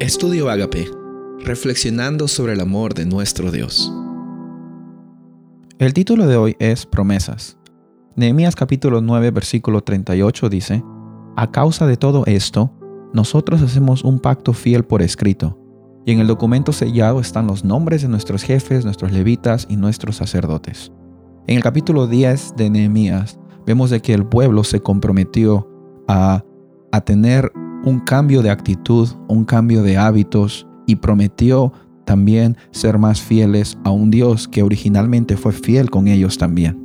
Estudio Agape, reflexionando sobre el amor de nuestro Dios. El título de hoy es Promesas. Nehemías capítulo 9 versículo 38 dice, A causa de todo esto, nosotros hacemos un pacto fiel por escrito, y en el documento sellado están los nombres de nuestros jefes, nuestros levitas y nuestros sacerdotes. En el capítulo 10 de Nehemías vemos de que el pueblo se comprometió a, a tener un cambio de actitud, un cambio de hábitos y prometió también ser más fieles a un Dios que originalmente fue fiel con ellos también.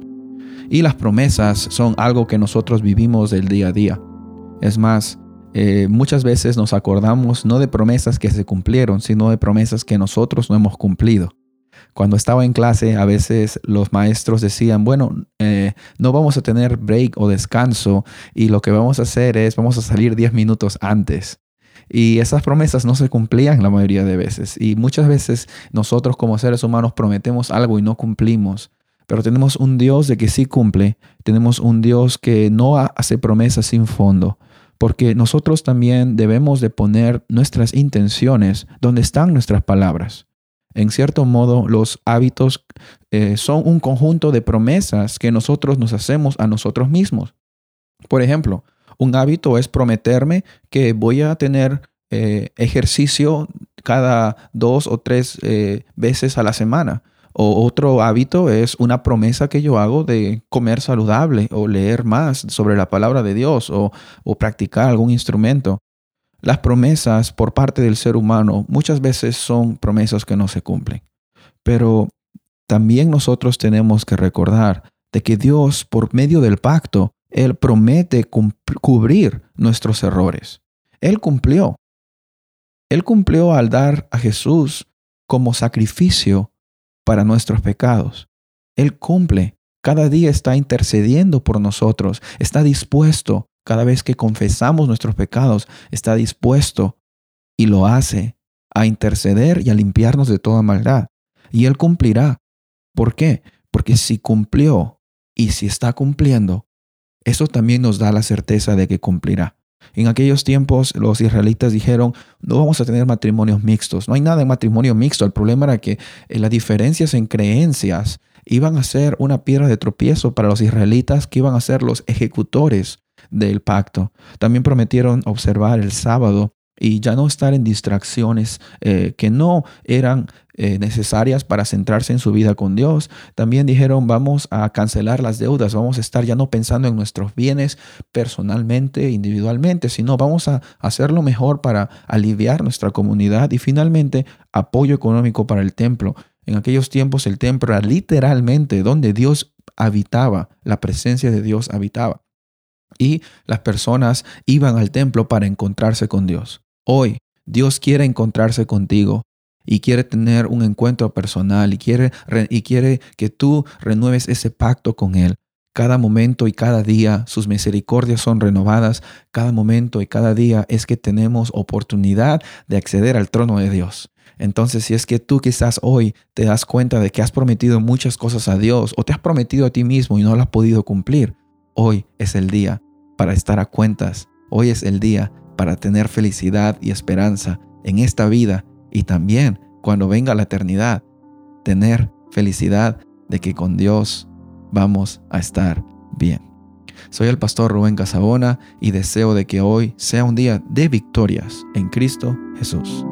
Y las promesas son algo que nosotros vivimos del día a día. Es más, eh, muchas veces nos acordamos no de promesas que se cumplieron, sino de promesas que nosotros no hemos cumplido. Cuando estaba en clase, a veces los maestros decían, bueno, eh, no vamos a tener break o descanso y lo que vamos a hacer es, vamos a salir 10 minutos antes. Y esas promesas no se cumplían la mayoría de veces. Y muchas veces nosotros como seres humanos prometemos algo y no cumplimos. Pero tenemos un Dios de que sí cumple. Tenemos un Dios que no hace promesas sin fondo. Porque nosotros también debemos de poner nuestras intenciones donde están nuestras palabras. En cierto modo, los hábitos eh, son un conjunto de promesas que nosotros nos hacemos a nosotros mismos. Por ejemplo, un hábito es prometerme que voy a tener eh, ejercicio cada dos o tres eh, veces a la semana. O otro hábito es una promesa que yo hago de comer saludable o leer más sobre la palabra de Dios o practicar algún instrumento. Las promesas por parte del ser humano muchas veces son promesas que no se cumplen. Pero también nosotros tenemos que recordar de que Dios, por medio del pacto, Él promete cubrir nuestros errores. Él cumplió. Él cumplió al dar a Jesús como sacrificio para nuestros pecados. Él cumple. Cada día está intercediendo por nosotros. Está dispuesto cada vez que confesamos nuestros pecados, está dispuesto y lo hace a interceder y a limpiarnos de toda maldad. Y Él cumplirá. ¿Por qué? Porque si cumplió y si está cumpliendo, eso también nos da la certeza de que cumplirá. En aquellos tiempos los israelitas dijeron, no vamos a tener matrimonios mixtos. No hay nada en matrimonio mixto. El problema era que eh, las diferencias en creencias iban a ser una piedra de tropiezo para los israelitas que iban a ser los ejecutores del pacto. También prometieron observar el sábado y ya no estar en distracciones eh, que no eran eh, necesarias para centrarse en su vida con Dios. También dijeron, vamos a cancelar las deudas, vamos a estar ya no pensando en nuestros bienes personalmente, individualmente, sino vamos a hacerlo mejor para aliviar nuestra comunidad y finalmente apoyo económico para el templo. En aquellos tiempos el templo era literalmente donde Dios habitaba, la presencia de Dios habitaba y las personas iban al templo para encontrarse con Dios. Hoy Dios quiere encontrarse contigo y quiere tener un encuentro personal y quiere, y quiere que tú renueves ese pacto con Él. Cada momento y cada día sus misericordias son renovadas. Cada momento y cada día es que tenemos oportunidad de acceder al trono de Dios. Entonces, si es que tú quizás hoy te das cuenta de que has prometido muchas cosas a Dios o te has prometido a ti mismo y no lo has podido cumplir, Hoy es el día para estar a cuentas. Hoy es el día para tener felicidad y esperanza en esta vida y también cuando venga la eternidad, tener felicidad de que con Dios vamos a estar bien. Soy el pastor Rubén Casabona y deseo de que hoy sea un día de victorias en Cristo Jesús.